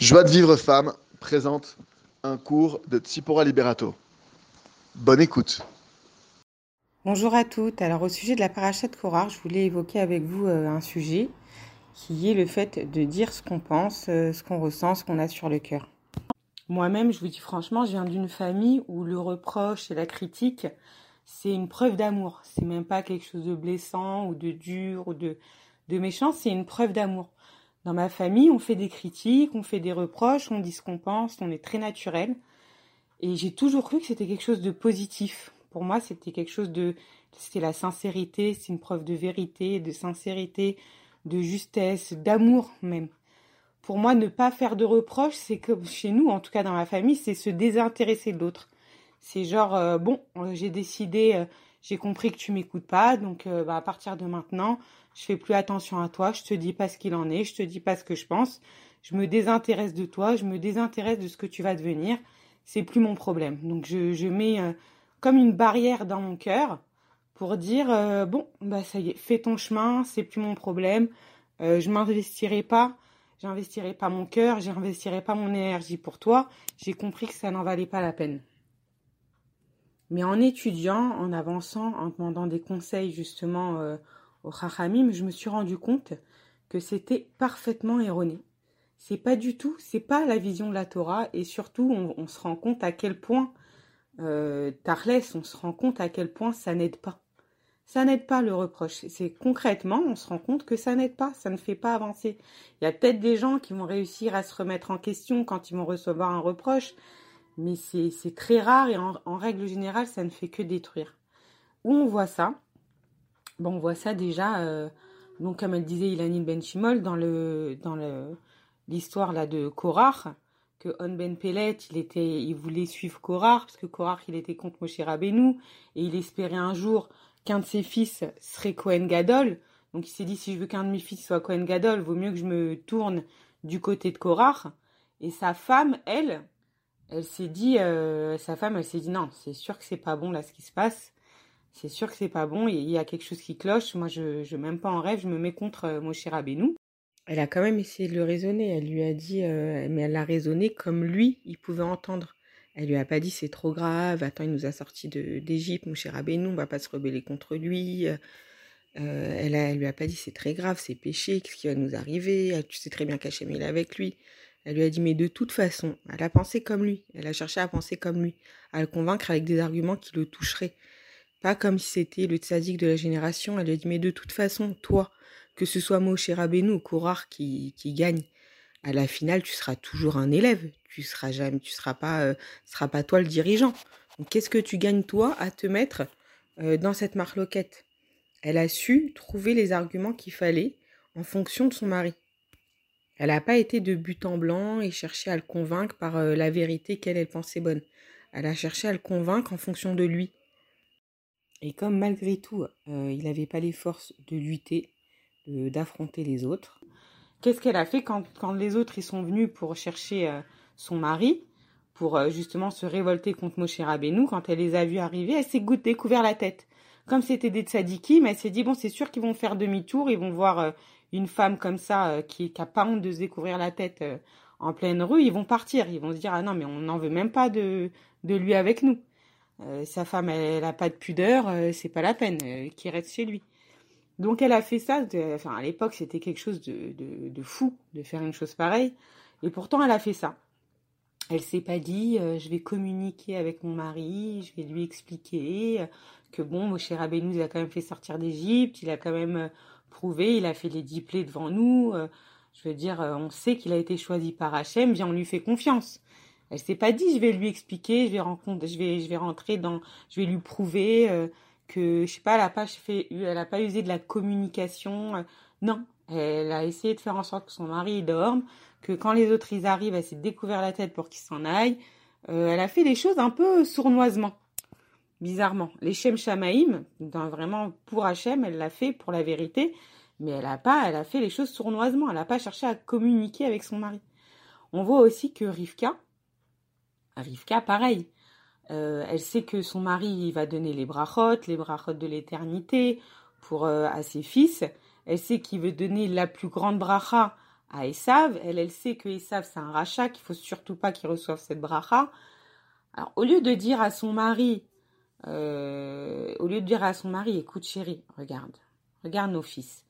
Joie de vivre femme présente un cours de Tsipora Liberato. Bonne écoute. Bonjour à toutes. Alors au sujet de la paracha de Korah, je voulais évoquer avec vous euh, un sujet qui est le fait de dire ce qu'on pense, euh, ce qu'on ressent, ce qu'on a sur le cœur. Moi-même, je vous dis franchement, je viens d'une famille où le reproche et la critique, c'est une preuve d'amour. C'est même pas quelque chose de blessant ou de dur ou de, de méchant, c'est une preuve d'amour. Dans ma famille, on fait des critiques, on fait des reproches, on dit ce qu'on pense, on est très naturel. Et j'ai toujours cru que c'était quelque chose de positif. Pour moi, c'était quelque chose de, c'était la sincérité, c'est une preuve de vérité, de sincérité, de justesse, d'amour même. Pour moi, ne pas faire de reproches, c'est comme chez nous, en tout cas dans ma famille, c'est se désintéresser de l'autre. C'est genre, euh, bon, j'ai décidé, euh, j'ai compris que tu m'écoutes pas, donc euh, bah, à partir de maintenant, je fais plus attention à toi, je te dis pas ce qu'il en est, je te dis pas ce que je pense, je me désintéresse de toi, je me désintéresse de ce que tu vas devenir, c'est plus mon problème. Donc je, je mets euh, comme une barrière dans mon cœur pour dire euh, bon bah ça y est, fais ton chemin, c'est plus mon problème, je m'investirai pas, j'investirai pas mon cœur, j'investirai pas mon énergie pour toi, j'ai compris que ça n'en valait pas la peine. Mais en étudiant, en avançant, en demandant des conseils justement euh, au je me suis rendu compte que c'était parfaitement erroné. C'est pas du tout, c'est pas la vision de la Torah, et surtout, on, on se rend compte à quel point, euh, Tarles, on se rend compte à quel point ça n'aide pas. Ça n'aide pas le reproche. C'est concrètement, on se rend compte que ça n'aide pas, ça ne fait pas avancer. Il y a peut-être des gens qui vont réussir à se remettre en question quand ils vont recevoir un reproche, mais c'est très rare et en, règle générale, ça ne fait que détruire. Où on voit ça? Bon, on voit ça déjà, euh, donc comme elle disait Ilanil Ben Shimol, dans le dans l'histoire de Korach, que On Ben Pelet, il était, il voulait suivre Korach parce que Korach il était contre Moshe Rabbeinu et il espérait un jour qu'un de ses fils serait Cohen Gadol. Donc il s'est dit si je veux qu'un de mes fils soit Cohen Gadol, vaut mieux que je me tourne du côté de Korach. Et sa femme, elle, elle s'est dit, euh, sa femme, elle s'est dit non, c'est sûr que c'est pas bon là ce qui se passe. C'est sûr que c'est pas bon, il y a quelque chose qui cloche. Moi, je, je même pas en rêve, je me mets contre euh, Moshe Rabbeinu. Elle a quand même essayé de le raisonner. Elle lui a dit, euh, mais elle l'a raisonné comme lui, il pouvait entendre. Elle lui a pas dit c'est trop grave. Attends, il nous a sortis d'Égypte, Moshe Rabbeinu, on va pas se rebeller contre lui. Euh, elle, a, elle lui a pas dit c'est très grave, c'est péché, qu'est-ce qui va nous arriver? Tu sais très bien qu'Hachem est avec lui. Elle lui a dit mais de toute façon, elle a pensé comme lui. Elle a cherché à penser comme lui, à le convaincre avec des arguments qui le toucheraient. Pas comme si c'était le tzaddik de la génération. Elle lui a dit, mais de toute façon, toi, que ce soit Moshe Rabbeinu ou Korar qui, gagne, à la finale, tu seras toujours un élève. Tu seras jamais, tu seras pas, euh, toi le dirigeant. Qu'est-ce que tu gagnes toi à te mettre euh, dans cette marloquette? Elle a su trouver les arguments qu'il fallait en fonction de son mari. Elle n'a pas été de but en blanc et cherché à le convaincre par la vérité qu'elle elle pensait bonne. Elle a cherché à le convaincre en fonction de lui. Et comme malgré tout, il n'avait pas les forces de lutter, d'affronter les autres, qu'est-ce qu'elle a fait quand, les autres ils sont venus pour chercher son mari, pour justement se révolter contre Moshe Rabbeinu, quand elle les a vus arriver, elle s'est découvert la tête. Comme c'était des tzadikim, elle s'est dit, bon, c'est sûr qu'ils vont faire demi-tour, ils vont voir une femme comme ça qui n'a pas honte de se découvrir la tête en pleine rue, ils vont partir, ils vont se dire, ah non, mais on n'en veut même pas de, de lui avec nous. Euh, sa femme, elle n'a pas de pudeur, euh, c'est pas la peine euh, qu'il reste chez lui. Donc elle a fait ça. De, enfin, à l'époque, c'était quelque chose de, de, de, fou de faire une chose pareille. Et pourtant, elle a fait ça. Elle s'est pas dit, je vais communiquer avec mon mari, je vais lui expliquer que bon, Moshe Rabbeinu, il a quand même fait sortir d'Égypte, il a quand même prouvé, il a fait les dix plaies devant nous. je veux dire, on sait qu'il a été choisi par Hachem, bien on lui fait confiance. Elle s'est pas dit, je vais lui expliquer, je vais rencontrer, je vais, je vais rentrer dans, je vais lui prouver euh, que, je sais pas, elle a pas fait, elle a pas usé de la communication. Euh, non, elle a essayé de faire en sorte que son mari dorme, que quand les autres ils arrivent, elle s'est découvert la tête pour qu'ils s'en aillent. Euh, elle a fait des choses un peu sournoisement, bizarrement. Les Shem Shamaïm, vraiment pour Hachem, elle l'a fait pour la vérité, mais elle a pas, elle a fait les choses sournoisement. Elle a pas cherché à communiquer avec son mari. On voit aussi que Rivka, Rivka, pareil. Euh, elle sait que son mari va donner les brachot, les brachot de l'éternité pour euh, à ses fils. Elle sait qu'il veut donner la plus grande bracha à Esav. Elle, elle sait que Esav, c'est un rachat, qu'il faut surtout pas qu'il reçoive cette bracha. Alors, au lieu de dire à son mari, euh, au lieu de dire à son mari, écoute chérie, regarde, regarde nos fils.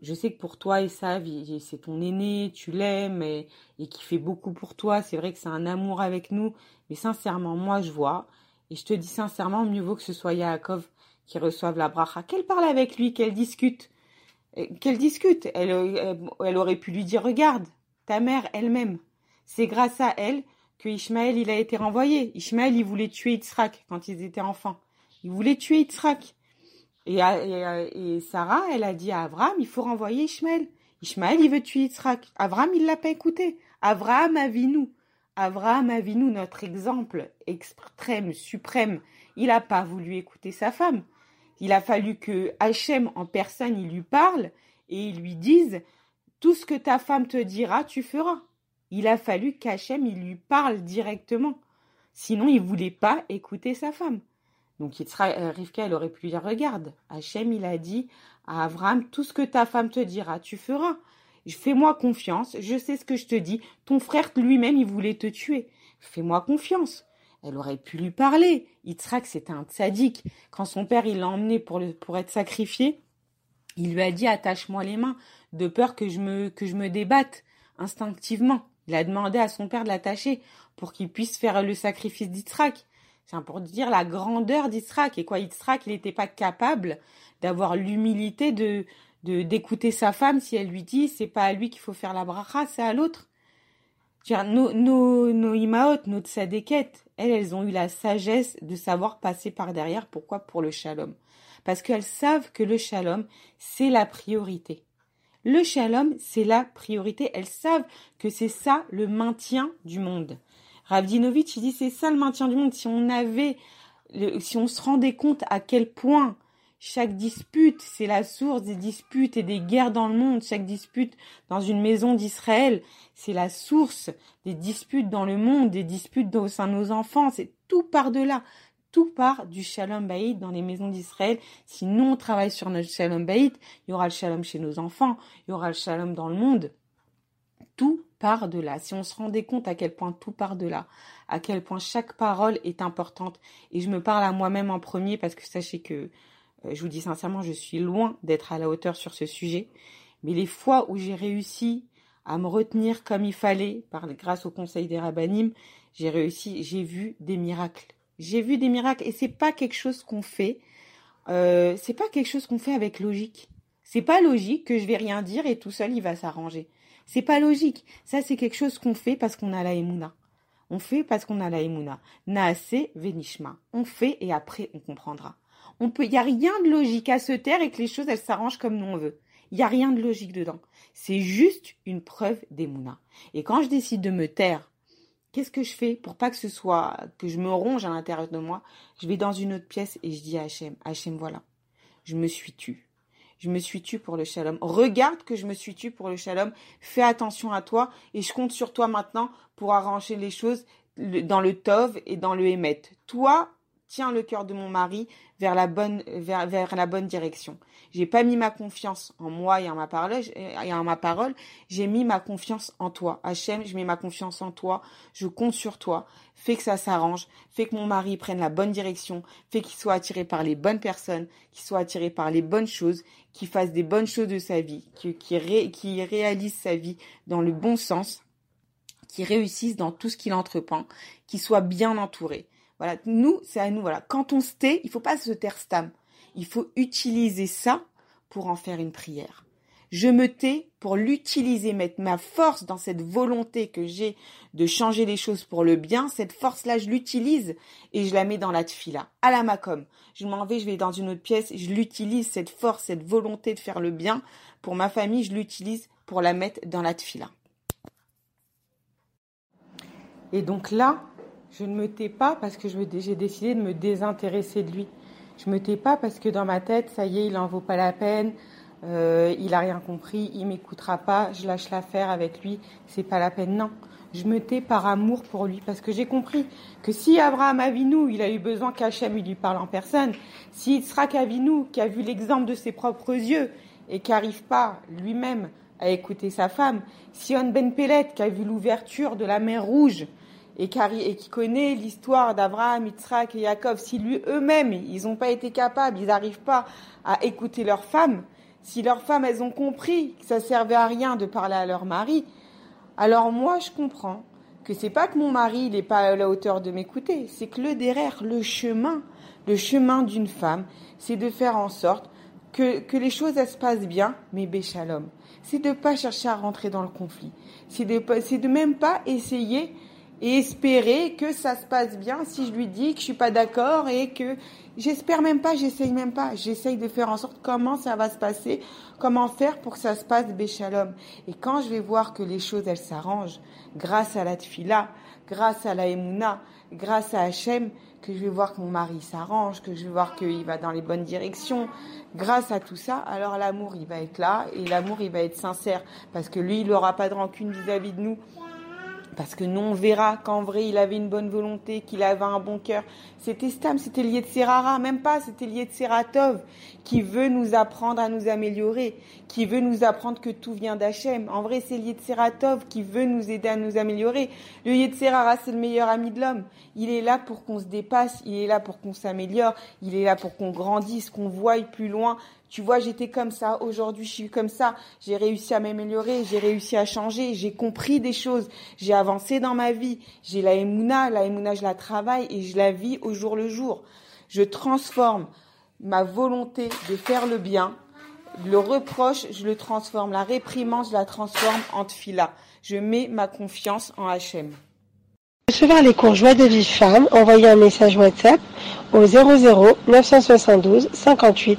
Je sais que pour toi, Esav, c'est ton aîné, tu l'aimes et, et qui fait beaucoup pour toi. C'est vrai que c'est un amour avec nous, mais sincèrement, moi, je vois. Et je te dis sincèrement, mieux vaut que ce soit Yaakov qui reçoive la bracha. Qu'elle parle avec lui, qu'elle discute. Euh, qu'elle discute. Elle, elle, aurait pu lui dire, regarde, ta mère elle-même. C'est grâce à elle que Ishmaël, a été renvoyé. Ishmaël, il voulait tuer Yitzhak quand ils étaient enfants. Il voulait tuer Yitzhak. Et, et, Sarah, elle a dit à Abraham, il faut renvoyer Ishmaël. Ishmaël, il veut tuer Yitzhak. Abraham, il l'a pas écouté. Abraham a vu nous. Abraham a vu nous notre exemple extrême, suprême. Il n'a pas voulu écouter sa femme. Il a fallu que Hachem en personne, il lui parle et il lui dise tout ce que ta femme te dira, tu feras. Il a fallu qu'Hachem, il lui parle directement. Sinon, il voulait pas écouter sa femme. Donc, euh, Rivka, elle aurait pu dire, regarde, Hachem, il a dit à Abraham, tout ce que ta femme te dira, tu feras. Fais-moi confiance, je sais ce que je te dis. Ton frère lui-même, il voulait te tuer. Fais-moi confiance. Elle aurait pu lui parler. Yitzhak, c'était un tzaddik. Quand son père, il l'a emmené pour, pour être sacrifié, il lui a dit attache-moi les mains, de peur que je me, que je me débatte instinctivement. Il a demandé à son père de l'attacher pour qu'il puisse faire le sacrifice d'Yitzhak. C'est pour dire la grandeur d'Yitzhak. Et quoi, Yitzhak, il n'était pas capable d'avoir l'humilité de, de, d'écouter sa femme si elle lui dit c'est pas à lui qu'il faut faire la bracha, c'est à l'autre. Nos, nos, nos imaot, nos tzadékettes, elles, elles ont eu la sagesse de savoir passer par derrière. Pourquoi? Pour le shalom. Parce qu'elles savent que le shalom, c'est la priorité. Le shalom, c'est la priorité. Elles savent que c'est ça le maintien du monde. Ravdinovitch, il dit c'est ça le maintien du monde. Si on avait, si on se rendait compte à quel point chaque dispute, c'est la source des disputes et des guerres dans le monde. Chaque dispute dans une maison d'Israël, c'est la source des disputes dans le monde, des disputes au sein de nos enfants. C'est tout par de là. Tout part du shalom baïd dans les maisons d'Israël. Si nous on travaille sur notre shalom baïd, il y aura le shalom chez nos enfants, il y aura le shalom dans le monde. Tout part de là. Si on se rendait compte à quel point tout part de là, à quel point chaque parole est importante, et je me parle à moi-même en premier parce que sachez que je vous dis sincèrement, je suis loin d'être à la hauteur sur ce sujet. Mais les fois où j'ai réussi à me retenir comme il fallait, par, grâce au conseil des rabbinim, j'ai réussi, j'ai vu des miracles. J'ai vu des miracles et c'est pas quelque chose qu'on fait, euh, c'est pas quelque chose qu'on fait avec logique. C'est pas logique que je vais rien dire et tout seul il va s'arranger. C'est pas logique. Ça c'est quelque chose qu'on fait parce qu'on a la émouna. On fait parce qu'on a la émouna. Naase venishma. On fait et après on comprendra. On peut, il y a rien de logique à se taire et que les choses elles s'arrangent comme nous on veut. Il y a rien de logique dedans. C'est juste une preuve d'émouna. Et quand je décide de me taire, qu'est-ce que je fais pour pas que ce soit que je me ronge à l'intérieur de moi? Je vais dans une autre pièce et je dis à Hachem, Hachem voilà, je me suis tue. Je me suis tue pour le shalom. Regarde que je me suis tue pour le shalom. Fais attention à toi et je compte sur toi maintenant pour arranger les choses dans le tov et dans le émet. Toi, tiens le cœur de mon mari vers la bonne vers, vers la bonne direction. J'ai pas mis ma confiance en moi et en ma parole, et en ma parole, j'ai mis ma confiance en toi. Hachem, je mets ma confiance en toi, je compte sur toi. Fais que ça s'arrange, fais que mon mari prenne la bonne direction, fais qu'il soit attiré par les bonnes personnes, qu'il soit attiré par les bonnes choses, qu'il fasse des bonnes choses de sa vie, qu'il réalise sa vie dans le bon sens, qu'il réussisse dans tout ce qu'il entreprend, qu'il soit bien entouré. Voilà, nous, c'est à nous. Voilà, quand on se tait, il faut pas se taire stam. Il faut utiliser ça pour en faire une prière. Je me tais pour l'utiliser, mettre ma force dans cette volonté que j'ai de changer les choses pour le bien. Cette force-là, je l'utilise et je la mets dans la tfila, à la macom. Je m'en vais, je vais dans une autre pièce, je l'utilise, cette force, cette volonté de faire le bien pour ma famille, je l'utilise pour la mettre dans la tfila. Et donc là, je ne me tais pas parce que j'ai décidé de me désintéresser de lui. Je me tais pas parce que dans ma tête, ça y est, il en vaut pas la peine, euh, il a rien compris, il m'écoutera pas, je lâche l'affaire avec lui, c'est pas la peine. Non, je me tais par amour pour lui parce que j'ai compris que si Abraham Avinu, il a eu besoin qu'Hachem lui parle en personne, si Yitzhak Avinu, qui a vu l'exemple de ses propres yeux et qui n'arrive pas lui-même à écouter sa femme. Sion Ben Pellet, qui a vu l'ouverture de la mer Rouge et qui, connaît l'histoire d'Abraham, Yitzhak et Yaakov, si lui eux-mêmes, ils n'ont pas été capables, ils n'arrivent pas à écouter leurs femmes, si leurs femmes, elles ont compris que ça servait à rien de parler à leur mari, alors moi, je comprends que c'est pas que mon mari n'est pas à la hauteur de m'écouter, c'est que le derrière, le chemin, le chemin d'une femme, c'est de faire en sorte que, que les choses se passent bien, mais béchalom. C'est de pas chercher à rentrer dans le conflit. C'est de, c'est de même pas essayer et espérer que ça se passe bien. Si je lui dis que je suis pas d'accord et que j'espère même pas, j'essaye même pas, j'essaye de faire en sorte comment ça va se passer, comment faire pour que ça se passe béchalom. Et quand je vais voir que les choses elles s'arrangent grâce à la tfila, grâce à la emuna, grâce à Hachem, que je vais voir que mon mari s'arrange, que je vais voir qu'il va dans les bonnes directions, grâce à tout ça, alors l'amour il va être là et l'amour il va être sincère. Parce que lui il n'aura pas de rancune vis-à-vis de nous parce que nous, on verra qu'en vrai, il avait une bonne volonté, qu'il avait un bon cœur. C'était Stam, c'était lié de Serara, même pas, c'était lié de qui veut nous apprendre à nous améliorer, qui veut nous apprendre que tout vient d'Hachem. En vrai, c'est lié de Seratov qui veut nous aider à nous améliorer. Le lié de Serara, c'est le meilleur ami de l'homme. Il est là pour qu'on se dépasse, il est là pour qu'on s'améliore, il est là pour qu'on grandisse, qu'on voie plus loin, tu vois, j'étais comme ça, aujourd'hui je suis comme ça, j'ai réussi à m'améliorer, j'ai réussi à changer, j'ai compris des choses, j'ai avancé dans ma vie, j'ai la émouna, la émouna je la travaille et je la vis au jour le jour. Je transforme ma volonté de faire le bien, le reproche, je le transforme, la réprimande, je la transforme en fila. Je mets ma confiance en Hachem. Recevoir les cours Joie de vie femme, envoyez un message WhatsApp au 00 972 58